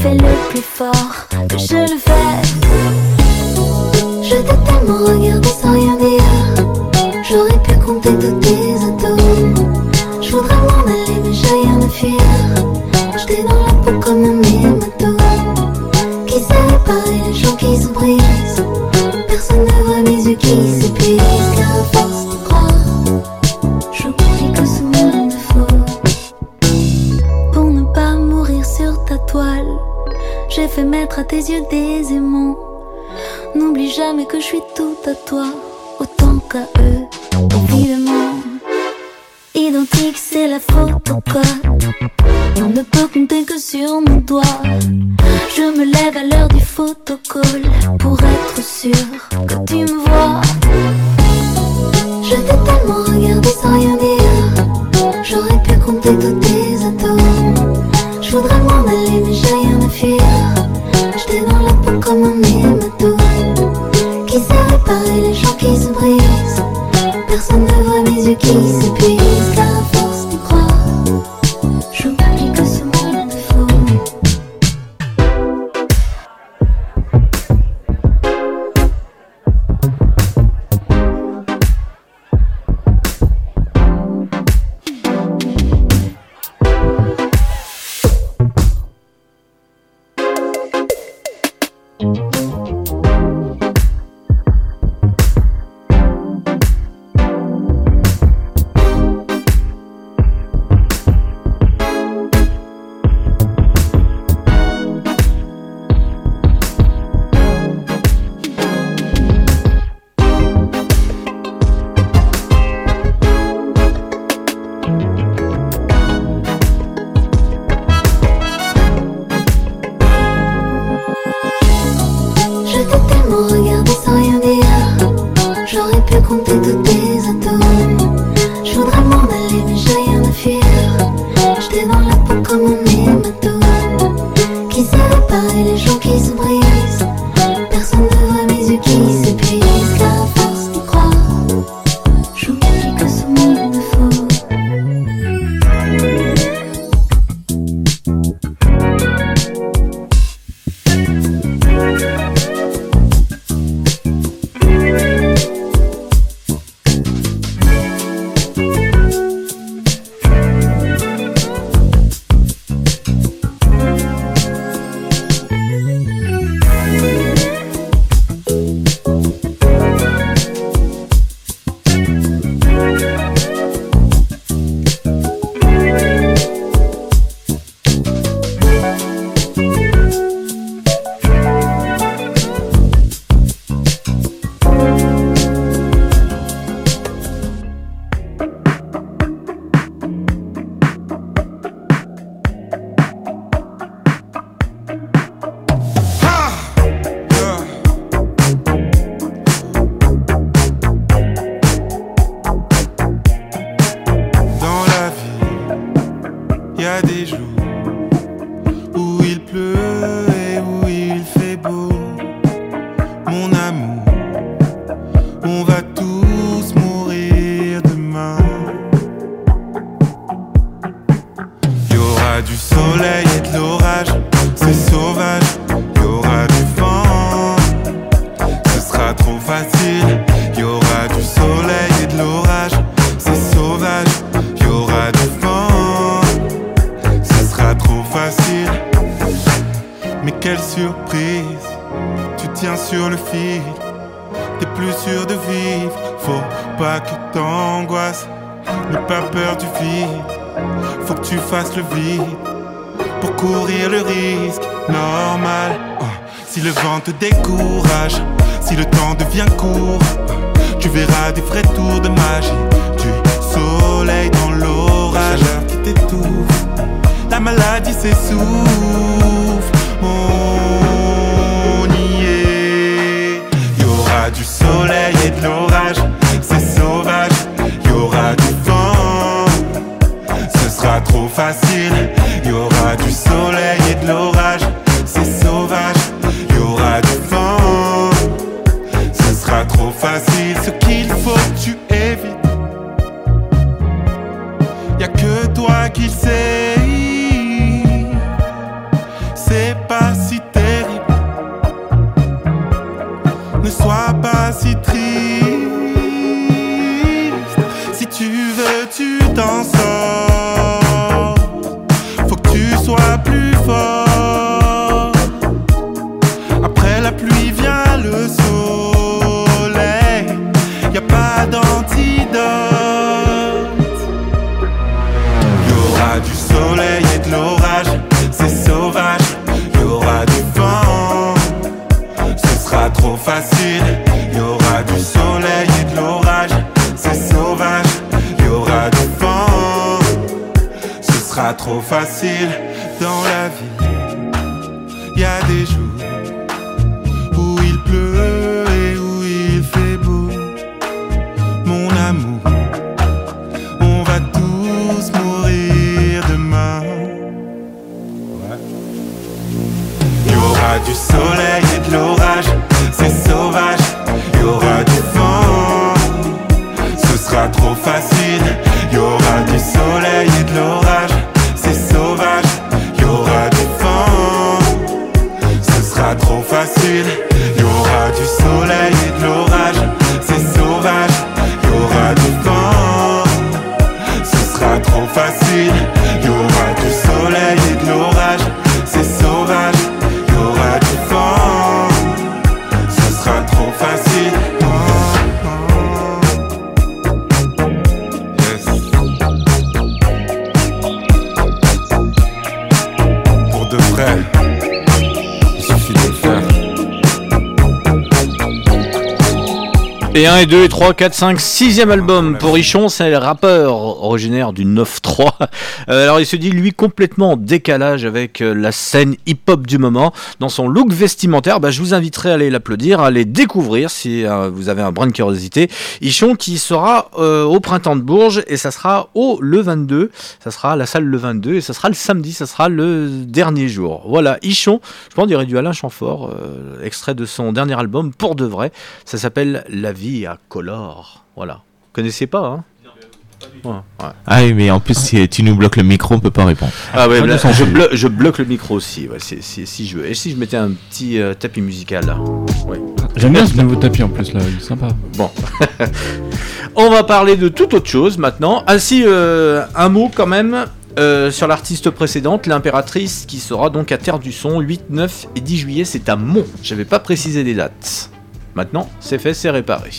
fais-le plus fort que je le fais. Je t'ai tellement regardé sans rien surprise. Tu tiens sur le fil, t'es plus sûr de vivre. Faut pas que t'angoisses, n'aie pas peur du vide. Faut que tu fasses le vide pour courir le risque normal. Ah, si le vent te décourage, si le temps devient court, ah, tu verras des vrais tours de magie. Du soleil dans l'orage, qui t'étouffe, la maladie s'essouffle. du soleil et de l'orage, c'est sauvage, y aura du vent, ce sera trop facile, y aura du soleil et de l'orage, c'est sauvage, y aura du vent, ce sera trop facile, ce qu'il faut tu 1 et 2 et 3, 4, 5, 6ème album. Pour Richon, c'est le rappeur originaire du 9 euh, alors il se dit lui complètement en décalage avec euh, la scène hip-hop du moment. Dans son look vestimentaire, bah, je vous inviterai à aller l'applaudir, à aller découvrir si euh, vous avez un brin de curiosité. Ichon qui sera au printemps de Bourges et ça sera au le 22, ça sera à la salle le 22 et ça sera le samedi, ça sera le dernier jour. Voilà, Ichon, je pense qu'il y aurait du Alain Chamfort, extrait de son dernier album pour de vrai. Ça s'appelle La vie à color. Voilà. Vous connaissez pas, hein? Ouais, ouais. Ah oui, mais en plus, si tu nous bloques le micro, on peut pas répondre. Ah ouais, là, censure. je, blo- je bloque le micro aussi, ouais, si je veux. Et si je mettais un petit euh, tapis musical là? Ouais. J'aime bien ce nouveau tapis en plus là, il est sympa. Bon. On va parler de toute autre chose maintenant. Ah si, euh, un mot quand même euh, sur l'artiste précédente, l'impératrice, qui sera donc à Terre du Son, 8, 9 et 10 juillet, c'est à Mont. J'avais pas précisé les dates. Maintenant, c'est fait, c'est réparé.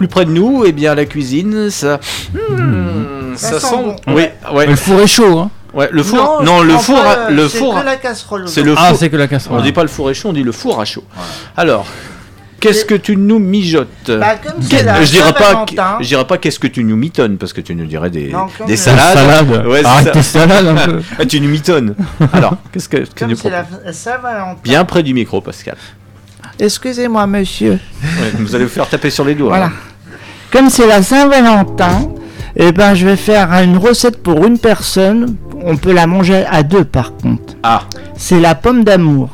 Plus près de nous, eh bien la cuisine, ça... Hmm, Ça sent bon. Oui, ouais. Le four est chaud, hein Ouais, le four. Non, Non, le four, pas, a- le c'est four. que a- la casserole C'est le Ah, four. c'est que la casserole. On dit pas le four est chaud, on dit le four à chaud. Alors, qu'est-ce que tu nous mijotes Bah, comme c'est la Je dirais pas, je dirais pas qu'est-ce que tu nous mitonnes parce que tu nous dirais des, Non, des salades. Salade. Ouais, c'est Arrête ça. tes salades un peu. Ah, tu nous mitonnes. Alors, qu'est-ce que tu Comme nous c'est proposes la. Bien près du micro, Pascal. Excusez-moi, monsieur. Ouais, vous allez vous faire taper sur les doigts. Voilà. hein. Comme c'est la Saint-Valentin, eh ben, je vais faire une recette pour une personne. On peut la manger à deux, par contre. Ah, C'est la pomme d'amour.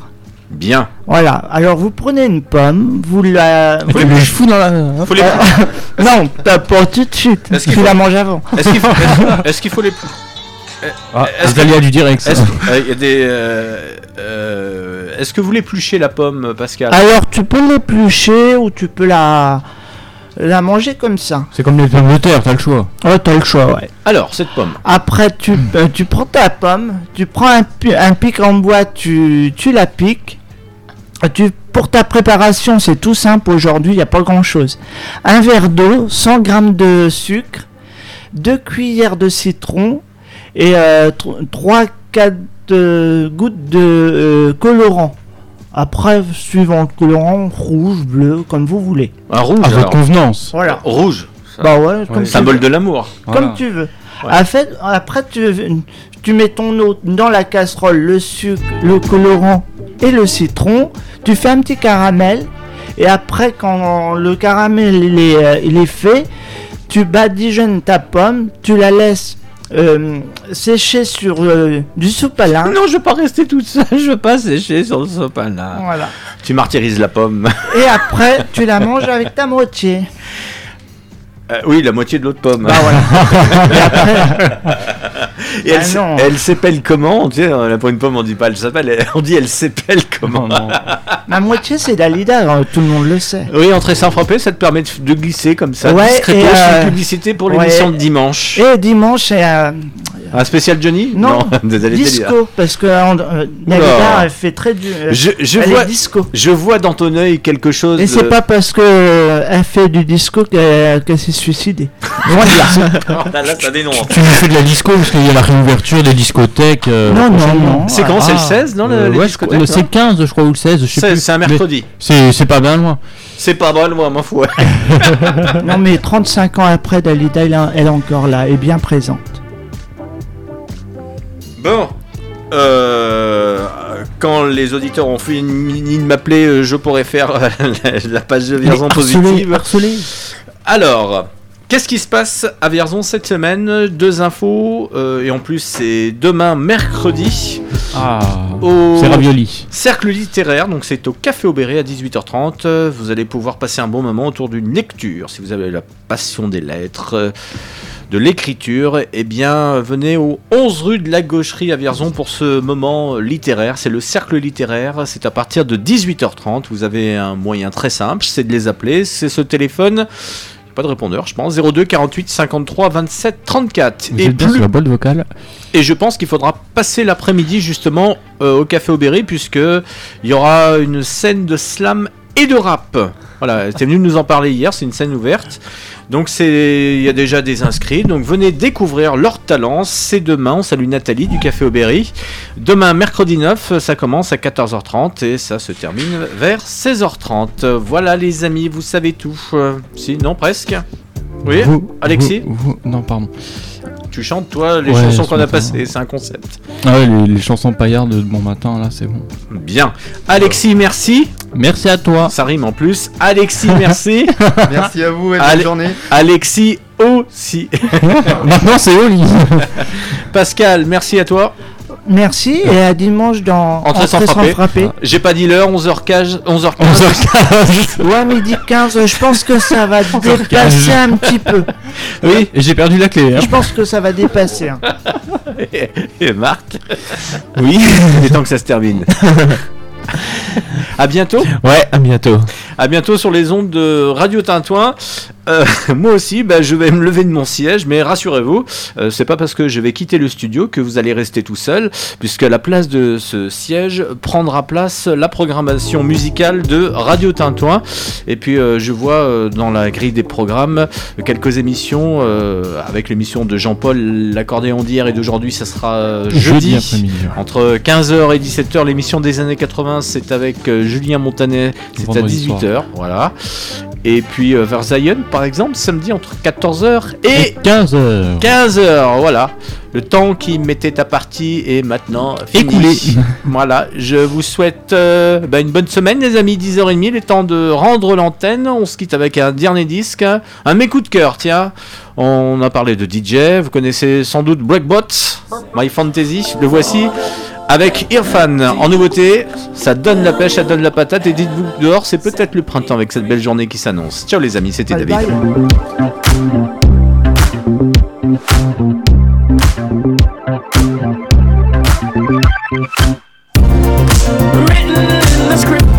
bien. Voilà. Alors, vous prenez une pomme, vous la. Tu me fous dans la. Faut les- non, pas tout de suite. Est-ce qu'il faut- la manges avant. Est-ce qu'il faut, est-ce- est-ce qu'il faut les Ah, Est-ce vous allez à du direct. ça. Est-ce euh, a des euh, euh, Est-ce que vous l'épluchez la pomme, Pascal? Alors, tu peux l'éplucher ou tu peux la. la manger comme ça. C'est comme les pommes de terre, t'as le choix. Ouais, t'as le choix, ouais. Alors, cette pomme. Après, tu, euh, tu prends ta pomme, tu prends un pic en bois, tu, tu la piques. Tu, pour ta préparation, c'est tout simple aujourd'hui, il n'y a pas grand chose. Un verre d'eau, 100 g de sucre, 2 cuillères de citron et 3-4 gouttes de euh, colorant. Après, suivant le colorant, rouge, bleu, comme vous voulez. Un rouge. À votre convenance. Voilà. Rouge. ça. Bah ouais, comme Symbole de l'amour. Voilà. Comme tu veux. Ouais. Fait, après, tu, tu mets ton eau dans la casserole, le sucre, le colorant et le citron. Tu fais un petit caramel. Et après, quand le caramel il est, euh, il est fait, tu badigeonnes ta pomme, tu la laisses euh, sécher sur euh, du sopalin. Non, je veux pas rester toute seule, je veux pas sécher sur le sopalin. là. Voilà. Tu martyrises la pomme. Et après, tu la manges avec ta moitié. Euh, oui, la moitié de l'autre pomme. Bah voilà. Et après, Et elle, Ah s- non. elle s'épelle comment Tu sais, euh, pour une pomme, on dit pas elle s'appelle, elle- on dit elle s'épelle comment Non, non. ma moitié, c'est Dalida, hein, tout le monde le sait. Oui, entrer sans frapper, ça te permet de, de glisser comme ça, Ouais, et, C'est euh, une publicité pour ouais. l'émission de dimanche. Et dimanche, c'est euh, Un spécial Johnny Non, désolé, disco, parce que euh, Dalida, elle fait très du. euh, Je, je elle vois, est disco. je vois dans ton œil quelque chose. Et c'est de- pas parce que euh, elle fait du disco qu'elle qu'elle s'est suicidée. Loin de là. Ah, là, ça dénonce. Tu nous fais de la disco parce qu'il y a la réouverture des discothèques. euh, Non, non, non. C'est quand C'est le Ah. 16, non, le- Euh, les ouais, C'est le 15, je crois, ou le 16, je sais C'est plus. c'est un mercredi. C'est c'est pas bien loin. C'est pas bon, moi, m'en fous. ouais. non, mais 35 ans après, Dalida, elle, est- elle est encore là, et bien présente. Bon. Euh, quand les auditeurs ont fini de m'appeler, euh, je pourrais faire euh, la, page de Vierzon positive. harcelé. Alors, qu'est-ce qui se passe à Vierzon cette semaine? Deux infos, euh, et en plus c'est demain mercredi. Ah, Au ravioli. Cercle littéraire, donc c'est au Café Aubéry à 18h30. Euh, Vous allez pouvoir passer un bon moment autour d'une lecture. Si vous avez la passion des lettres, euh, de l'écriture, eh bien venez au 11 rue de la Gaucherie à Vierzon pour ce moment littéraire. C'est le Cercle littéraire, c'est à partir de 18h30. Vous avez un moyen très simple, c'est de les appeler. C'est ce téléphone. Pas de répondeur, je pense. 02 48 53 27 34. Vous Et êtes plus- sur la boîte vocale et je pense qu'il faudra passer l'après-midi justement euh, au Café Aubéry puisque il y aura une scène de slam et de rap. Voilà, t'es venu nous en parler hier, c'est une scène ouverte. Donc c'est il y a déjà des inscrits, donc venez découvrir leur talent. C'est demain, on salue Nathalie du Café Aubéry. Demain mercredi 9, ça commence à 14h30 et ça se termine vers 16h30. Voilà les amis, vous savez tout. Euh, si, non presque. Oui, Vous- Alexis vous- vous- Non, pardon. Tu chantes toi les Ouais, chansons qu'on a passées, c'est un concept. Ah ouais, les, les chansons paillardes de bon matin, là, c'est bon. Bien. Alexis, merci. Merci à toi. Ça rime en plus. Alexis, merci. Merci à vous et bonne Ale- journée. Alexis aussi. Maintenant, c'est lit. Pascal, merci à toi. Merci et à dimanche dans Entrée sans Entrée frapper. J'ai pas dit l'heure, 11h15. 11h15. Ouais, midi 15, je pense que ça va dépasser un petit peu. Oui. J'ai perdu la clé. hein. Je pense que ça va dépasser. hein. Et, et Marc. Oui. Il est temps que ça se termine. à bientôt. Ouais, à bientôt. À bientôt sur les ondes de Radio Tintouin. Euh, moi aussi, bah, je vais me lever de mon siège, mais rassurez-vous, euh, c'est pas parce que je vais quitter le studio que vous allez rester tout seul, puisque à la place de ce siège prendra place la programmation musicale de Radio Tintouin. Et puis euh, je vois dans la grille des programmes quelques émissions, avec l'émission de Jean-Paul, l'accordéon d'hier et d'aujourd'hui, ça sera Jeudi jeudi. Entre 15h et 17h, l'émission des années 80, c'est avec Julien Montanet, c'est à Vendredi soir. 18h, voilà. Et puis euh, vers Zion, par exemple, samedi entre 14h et 15h. 15h, voilà. Le temps qui mettait ta partie est maintenant. Écoulé. voilà, je vous souhaite euh, bah, une bonne semaine, les amis. 10h30, il est temps de rendre l'antenne. On se quitte avec un dernier disque, un mes coups de cœur, tiens. On a parlé de DJ, vous connaissez sans doute Breakbot, My Fantasy, le voici. Avec Irfan en nouveauté, ça donne la pêche, ça donne la patate et dites-vous que dehors c'est peut-être le printemps avec cette belle journée qui s'annonce. Ciao les amis, c'était David. written in the scriptures